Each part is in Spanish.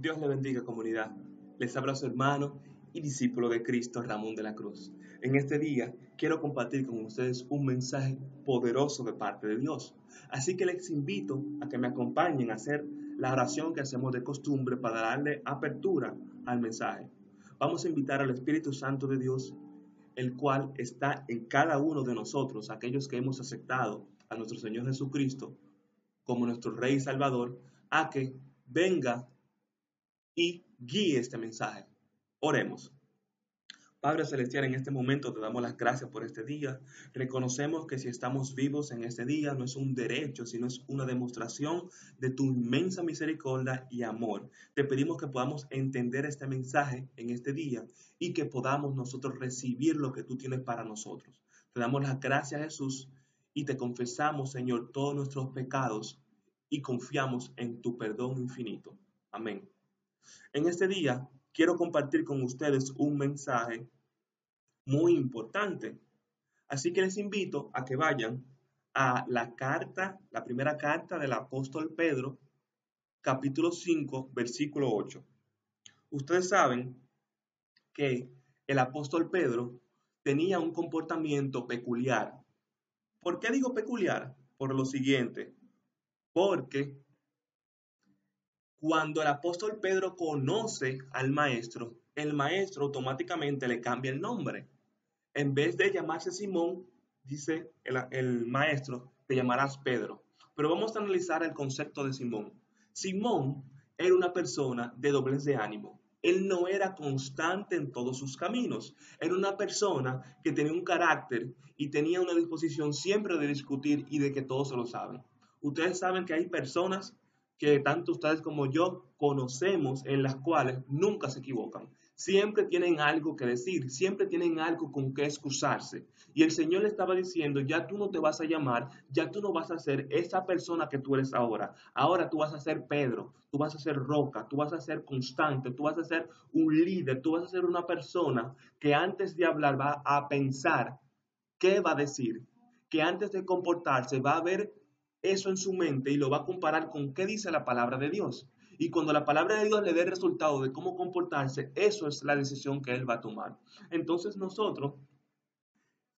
Dios le bendiga comunidad. Les habla su hermano y discípulo de Cristo, Ramón de la Cruz. En este día quiero compartir con ustedes un mensaje poderoso de parte de Dios. Así que les invito a que me acompañen a hacer la oración que hacemos de costumbre para darle apertura al mensaje. Vamos a invitar al Espíritu Santo de Dios, el cual está en cada uno de nosotros, aquellos que hemos aceptado a nuestro Señor Jesucristo como nuestro Rey y Salvador, a que venga y guíe este mensaje. Oremos. Padre Celestial, en este momento te damos las gracias por este día. Reconocemos que si estamos vivos en este día no es un derecho, sino es una demostración de tu inmensa misericordia y amor. Te pedimos que podamos entender este mensaje en este día y que podamos nosotros recibir lo que tú tienes para nosotros. Te damos las gracias, Jesús, y te confesamos, Señor, todos nuestros pecados y confiamos en tu perdón infinito. Amén. En este día quiero compartir con ustedes un mensaje muy importante. Así que les invito a que vayan a la carta, la primera carta del apóstol Pedro, capítulo 5, versículo 8. Ustedes saben que el apóstol Pedro tenía un comportamiento peculiar. ¿Por qué digo peculiar? Por lo siguiente, porque cuando el apóstol Pedro conoce al maestro, el maestro automáticamente le cambia el nombre. En vez de llamarse Simón, dice el, maestro, te llamarás Pedro. Pero vamos a analizar el concepto de Simón. Simón era una persona de doblez de ánimo. Él no era constante en todos sus caminos. Era una persona que tenía un carácter y tenía una disposición siempre de discutir y de que todos se lo saben. Ustedes saben que hay personas que tanto ustedes como yo conocemos en las cuales nunca se equivocan. Siempre tienen algo que decir, siempre tienen algo con que excusarse. Y el Señor le estaba diciendo, ya tú no te vas a llamar, ya tú no vas a ser esa persona que tú eres ahora. Ahora tú vas a ser Pedro, tú vas a ser roca, tú vas a ser constante, tú vas a ser un líder, tú vas a ser una persona que antes de hablar va a pensar qué va a decir, que antes de comportarse va a ver eso en su mente y lo va a comparar con qué dice la palabra de Dios. Y cuando la palabra de Dios le dé el resultado de cómo comportarse, eso es la decisión que él va a tomar. Entonces nosotros,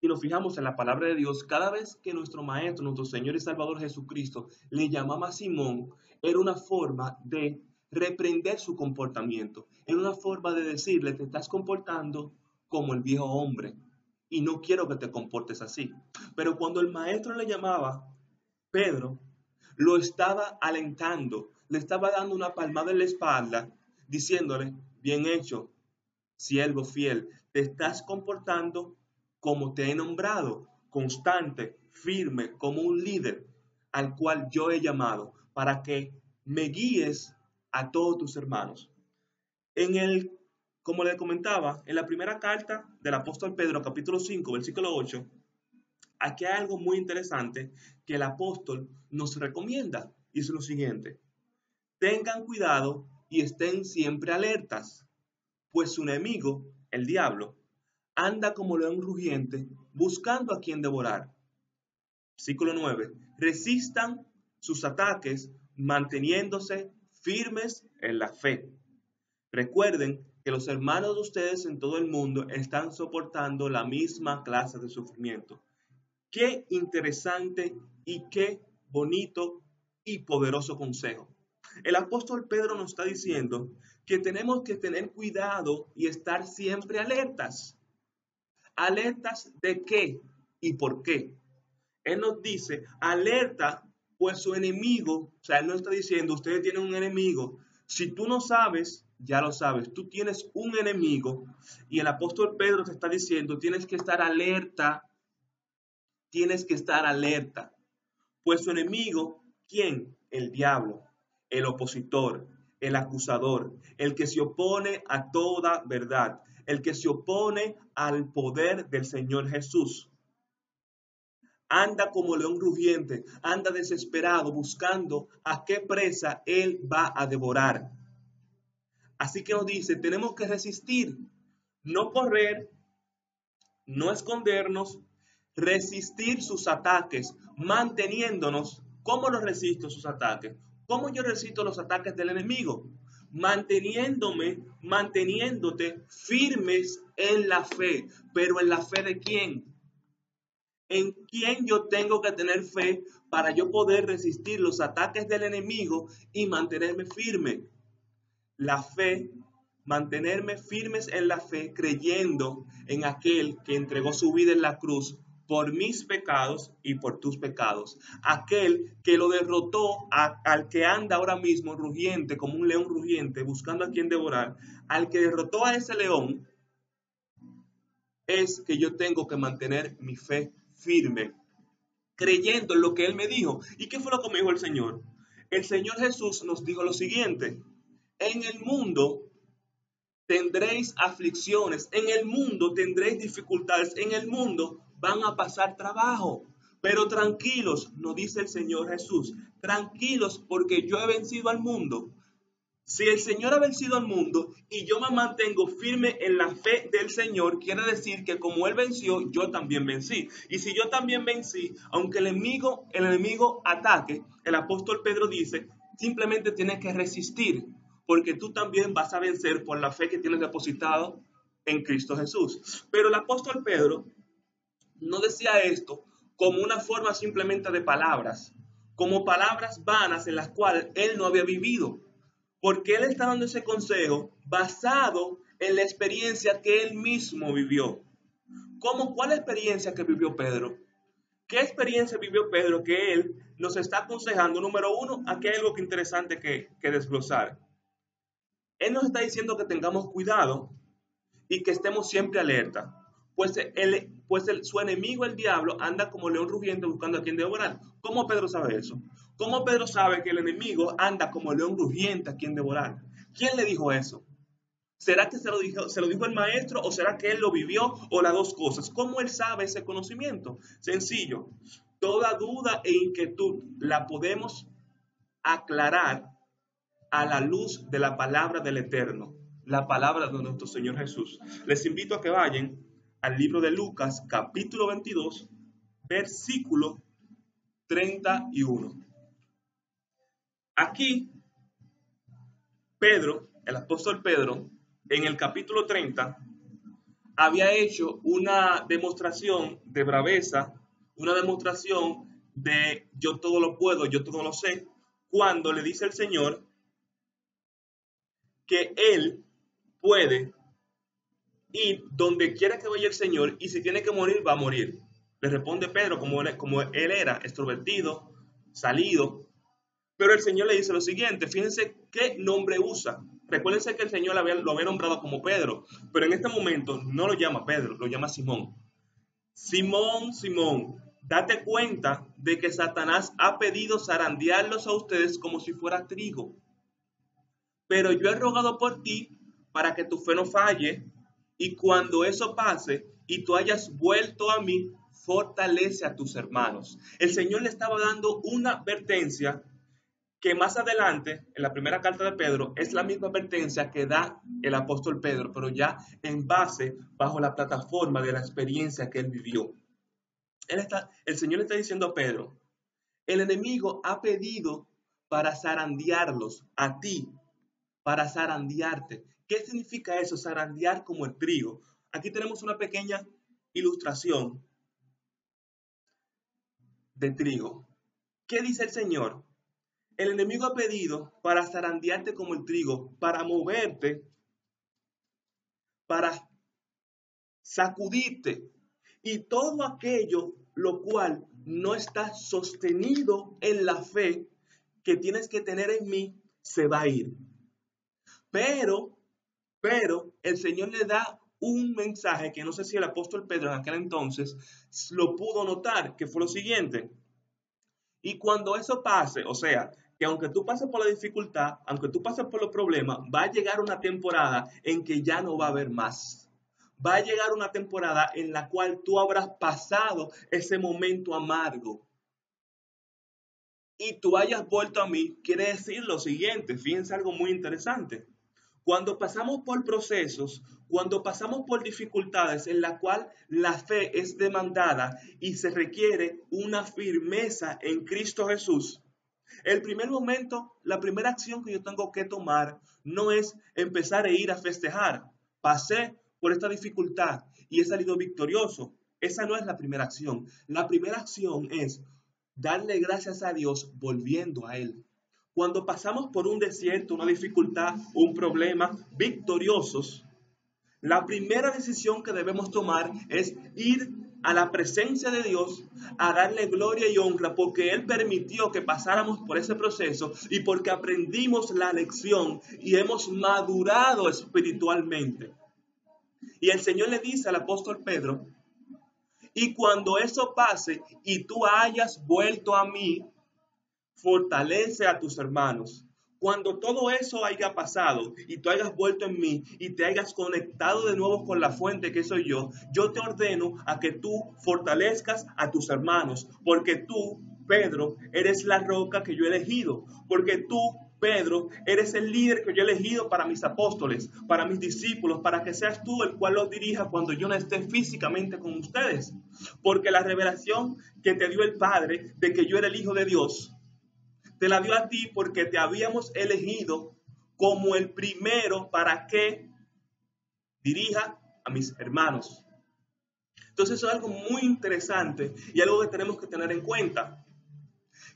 si nos fijamos en la palabra de Dios, cada vez que nuestro Maestro, nuestro Señor y Salvador Jesucristo le llamaba a Simón, era una forma de reprender su comportamiento. Era una forma de decirle, te estás comportando como el viejo hombre y no quiero que te comportes así. Pero cuando el Maestro le llamaba Pedro lo estaba alentando, le estaba dando una palmada en la espalda, diciéndole, bien hecho, siervo fiel, te estás comportando como te he nombrado, constante, firme, como un líder al cual yo he llamado, para que me guíes a todos tus hermanos. En el, como le comentaba, en la primera carta del apóstol Pedro, capítulo 5, versículo 8, aquí hay algo muy interesante que el apóstol nos recomienda. Y es lo siguiente. Tengan cuidado y estén siempre alertas, pues su enemigo, el diablo, anda como león rugiente buscando a quien devorar. Versículo 9. Resistan sus ataques manteniéndose firmes en la fe. Recuerden que los hermanos de ustedes en todo el mundo están soportando la misma clase de sufrimiento. Qué interesante y qué bonito y poderoso consejo. El apóstol Pedro nos está diciendo que tenemos que tener cuidado y estar siempre alertas. ¿Alertas de qué y por qué? Él nos dice, alerta, pues su enemigo, o sea, él no está diciendo, ustedes tienen un enemigo. Si tú no sabes, ya lo sabes, tú tienes un enemigo y el apóstol Pedro te está diciendo, tienes que estar alerta tienes que estar alerta, pues su enemigo, ¿quién? El diablo, el opositor, el acusador, el que se opone a toda verdad, el que se opone al poder del Señor Jesús. Anda como león rugiente, anda desesperado buscando a qué presa él va a devorar. Así que nos dice, tenemos que resistir, no correr, no escondernos, resistir sus ataques, manteniéndonos. ¿Cómo los resisto sus ataques? ¿Cómo yo resisto los ataques del enemigo? manteniéndome, manteniéndote firmes en la fe. Pero en la fe de quién? ¿En quién yo tengo que tener fe para yo poder resistir los ataques del enemigo y mantenerme firme? La fe, mantenerme firmes en la fe, creyendo en aquel que entregó su vida en la cruz por mis pecados y por tus pecados. Aquel que lo derrotó al que anda ahora mismo rugiente, como un león rugiente, buscando a quien devorar, al que derrotó a ese león, es que yo tengo que mantener mi fe firme, creyendo en lo que Él me dijo. ¿Y qué fue lo que me dijo el Señor? El Señor Jesús nos dijo lo siguiente, en el mundo tendréis aflicciones, en el mundo tendréis dificultades, en el mundo van a pasar trabajo. Pero tranquilos, nos dice el Señor Jesús, tranquilos porque yo he vencido al mundo. Si el Señor ha vencido al mundo y yo me mantengo firme en la fe del Señor, quiere decir que como Él venció, yo también vencí. Y si yo también vencí, aunque el enemigo, el enemigo ataque, el apóstol Pedro dice, simplemente tienes que resistir, porque tú también vas a vencer por la fe que tienes depositado en Cristo Jesús. Pero el apóstol Pedro no decía esto como una forma simplemente de palabras, como palabras vanas en las cuales él no había vivido, porque él está dando ese consejo basado en la experiencia que él mismo vivió. ¿Cómo cuál experiencia que vivió Pedro? ¿Qué experiencia vivió Pedro que él nos está aconsejando? Número uno, aquí hay algo que interesante que, que desglosar. Él nos está diciendo que tengamos cuidado y que estemos siempre alerta pues, el, pues su enemigo, el diablo, anda como león rugiente buscando a quien devorar. ¿Cómo Pedro sabe eso? ¿Cómo Pedro sabe que el enemigo anda como león rugiente a quien devorar? ¿Quién le dijo eso? ¿Será que se lo, dijo, se lo dijo el maestro o será que él lo vivió o las dos cosas? ¿Cómo él sabe ese conocimiento? Sencillo. Toda duda e inquietud la podemos aclarar a la luz de la palabra del Eterno, la palabra de nuestro Señor Jesús. Les invito a que vayan al libro de Lucas, capítulo 22, versículo 31. Aquí, Pedro, el apóstol Pedro, en el capítulo 30, había hecho una demostración de braveza, una demostración de yo todo lo puedo, yo todo lo sé, cuando le dice el Señor que Él puede y donde quiera que vaya el Señor, y si tiene que morir, va a morir. Le responde Pedro, como él, como él era, extrovertido, salido. Pero el Señor le dice lo siguiente, fíjense qué nombre usa. Recuérdense que el Señor lo había, lo había nombrado como Pedro, pero en este momento no lo llama Pedro, lo llama Simón. Simón, Simón, date cuenta de que Satanás ha pedido zarandearlos a ustedes como si fuera trigo. Pero yo he rogado por ti para que tu fe no falle y cuando eso pase y tú hayas vuelto a mí, fortalece a tus hermanos. El Señor le estaba dando una advertencia que más adelante, en la primera carta de Pedro, es la misma advertencia que da el apóstol Pedro, pero ya en base, bajo la plataforma de la experiencia que él vivió. Él está, el Señor le está diciendo a Pedro, el enemigo ha pedido para zarandearlos a ti, para zarandearte. ¿Qué significa eso? Zarandear como el trigo. Aquí tenemos una pequeña ilustración de trigo. ¿Qué dice el Señor? El enemigo ha pedido para zarandearte como el trigo, para moverte, para sacudirte. Y todo aquello lo cual no está sostenido en la fe que tienes que tener en mí, se va a ir. Pero pero el Señor le da un mensaje que no sé si el apóstol Pedro en aquel entonces lo pudo notar, que fue lo siguiente. Y cuando eso pase, o sea, que aunque tú pases por la dificultad, aunque tú pases por los problemas, va a llegar una temporada en que ya no va a haber más. Va a llegar una temporada en la cual tú habrás pasado ese momento amargo. Y tú hayas vuelto a mí, quiere decir lo siguiente, fíjense algo muy interesante cuando pasamos por procesos, cuando pasamos por dificultades en la cual la fe es demandada y se requiere una firmeza en Cristo Jesús, El primer momento, la primera acción que yo tengo que tomar no es empezar a ir a festejar. Pasé por esta dificultad y he salido victorioso. Esa no es la primera acción. La primera acción es darle gracias a Dios volviendo a Él. Cuando pasamos por un desierto, una dificultad, un problema, victoriosos, la primera decisión que debemos tomar es ir a la presencia de Dios a darle gloria y honra porque Él permitió que pasáramos por ese proceso y porque aprendimos la lección y hemos madurado espiritualmente. Y el Señor le dice al apóstol Pedro, y cuando eso pase y tú hayas vuelto a mí, fortalece a tus hermanos. Cuando todo eso haya pasado y tú hayas vuelto en mí y te hayas conectado de nuevo con la fuente que soy yo, yo te ordeno a que tú fortalezcas a tus hermanos, porque tú, Pedro, eres la roca que yo he elegido, porque tú, Pedro, eres el líder que yo he elegido para mis apóstoles, para mis discípulos, para que seas tú el cual los dirija cuando yo no esté físicamente con ustedes. Porque la revelación que te dio el Padre de que yo era el Hijo de Dios, te la dio a ti porque te habíamos elegido como el primero para que dirija a mis hermanos. Entonces eso es algo muy interesante y algo que tenemos que tener en cuenta.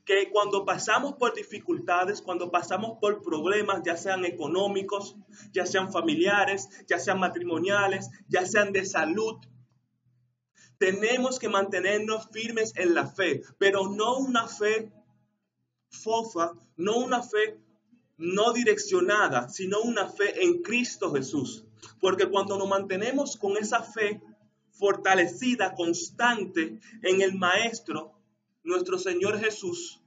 Que cuando pasamos por dificultades, cuando pasamos por problemas, ya sean económicos, ya sean familiares, ya sean matrimoniales, ya sean de salud, tenemos que mantenernos firmes en la fe, pero no una fe fofa, no una fe no direccionada, sino una fe en Cristo Jesús. Porque cuando nos mantenemos con esa fe fortalecida, constante en el Maestro, nuestro Señor Jesús,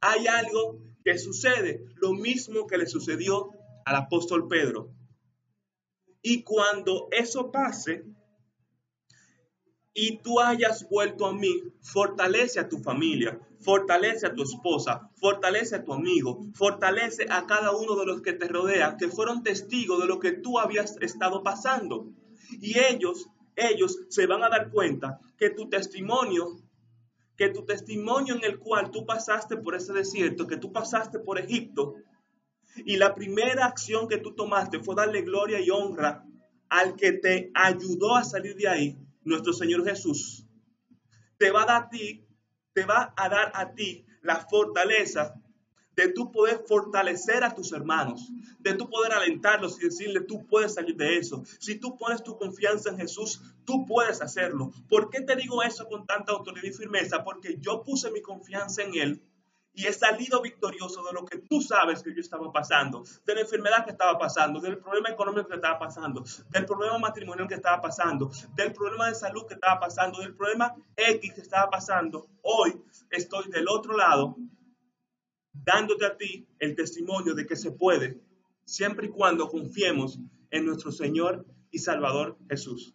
hay algo que sucede, lo mismo que le sucedió al apóstol Pedro. Y cuando eso pase, y tú hayas vuelto a mí, fortalece a tu familia, fortalece a tu esposa, fortalece a tu amigo, fortalece a cada uno de los que te rodean, que fueron testigos de lo que tú habías estado pasando. Y ellos, ellos se van a dar cuenta que tu testimonio, que tu testimonio en el cual tú pasaste por ese desierto, que tú pasaste por Egipto, y la primera acción que tú tomaste fue darle gloria y honra al que te ayudó a salir de ahí, nuestro Señor Jesús, te va a dar a ti, te va a dar a ti la fortaleza de tu poder fortalecer a tus hermanos, de tu poder alentarlos y decirle, tú puedes salir de eso. Si tú pones tu confianza en Jesús, tú puedes hacerlo. ¿Por qué te digo eso con tanta autoridad y firmeza? Porque yo puse mi confianza en Él y he salido victorioso de lo que tú sabes que yo estaba pasando, de la enfermedad que estaba pasando, del problema económico que estaba pasando, del problema matrimonial que estaba pasando, del problema de salud que estaba pasando, del problema X que estaba pasando. Hoy estoy del otro lado dándote a ti el testimonio de que se puede, siempre y cuando confiemos en nuestro Señor y Salvador Jesús.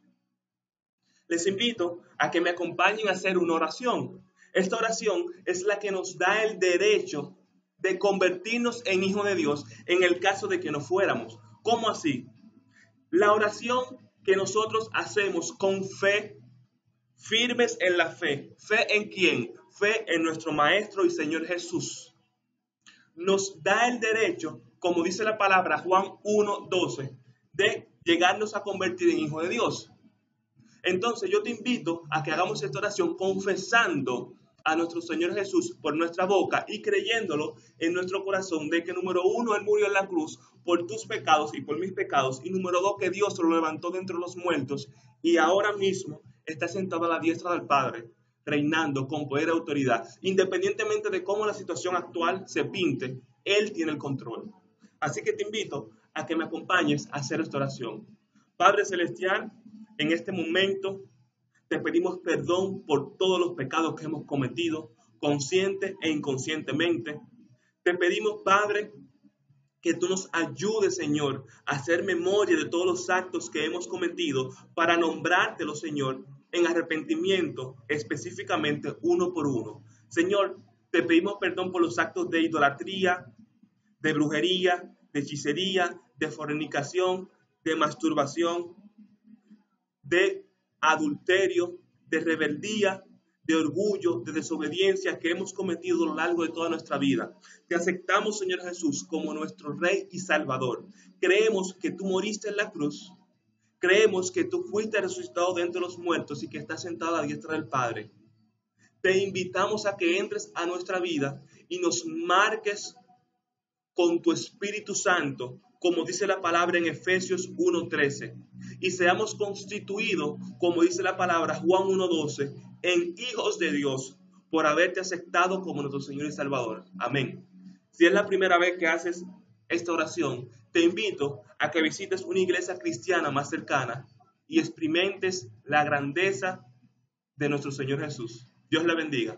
Les invito a que me acompañen a hacer una oración esta oración es la que nos da el derecho de convertirnos en hijos de Dios en el caso de que no fuéramos. ¿Cómo así? La oración que nosotros hacemos con fe, firmes en la fe. ¿Fe en quién? Fe en nuestro Maestro y Señor Jesús. Nos da el derecho, como dice la palabra Juan 1.12, de llegarnos a convertir en hijos de Dios. Entonces yo te invito a que hagamos esta oración confesando a nuestro Señor Jesús por nuestra boca y creyéndolo en nuestro corazón de que número uno, Él murió en la cruz por tus pecados y por mis pecados, y número dos, que Dios lo levantó de entre los muertos y ahora mismo está sentado a la diestra del Padre, reinando con poder y autoridad. Independientemente de cómo la situación actual se pinte, Él tiene el control. Así que te invito a que me acompañes a hacer esta oración. Padre Celestial, en este momento te pedimos perdón por todos los pecados que hemos cometido, consciente e inconscientemente. Te pedimos, Padre, que tú nos ayudes, Señor, a hacer memoria de todos los actos que hemos cometido para nombrártelo, Señor, en arrepentimiento, específicamente uno por uno. Señor, te pedimos perdón por los actos de idolatría, de brujería, de hechicería, de fornicación, de masturbación, de adulterio, de rebeldía, de orgullo, de desobediencia que hemos cometido a lo largo de toda nuestra vida. Te aceptamos, Señor Jesús, como nuestro Rey y Salvador. Creemos que tú moriste en la cruz. Creemos que tú fuiste resucitado de entre los muertos y que estás sentado a la diestra del Padre. Te invitamos a que entres a nuestra vida y nos marques con tu Espíritu Santo, como dice la palabra en Efesios 1.13, y seamos constituidos, como dice la palabra Juan 1.12, en hijos de Dios por haberte aceptado como nuestro Señor y Salvador. Amén. Si es la primera vez que haces esta oración, te invito a que visites una iglesia cristiana más cercana y experimentes la grandeza de nuestro Señor Jesús. Dios le bendiga.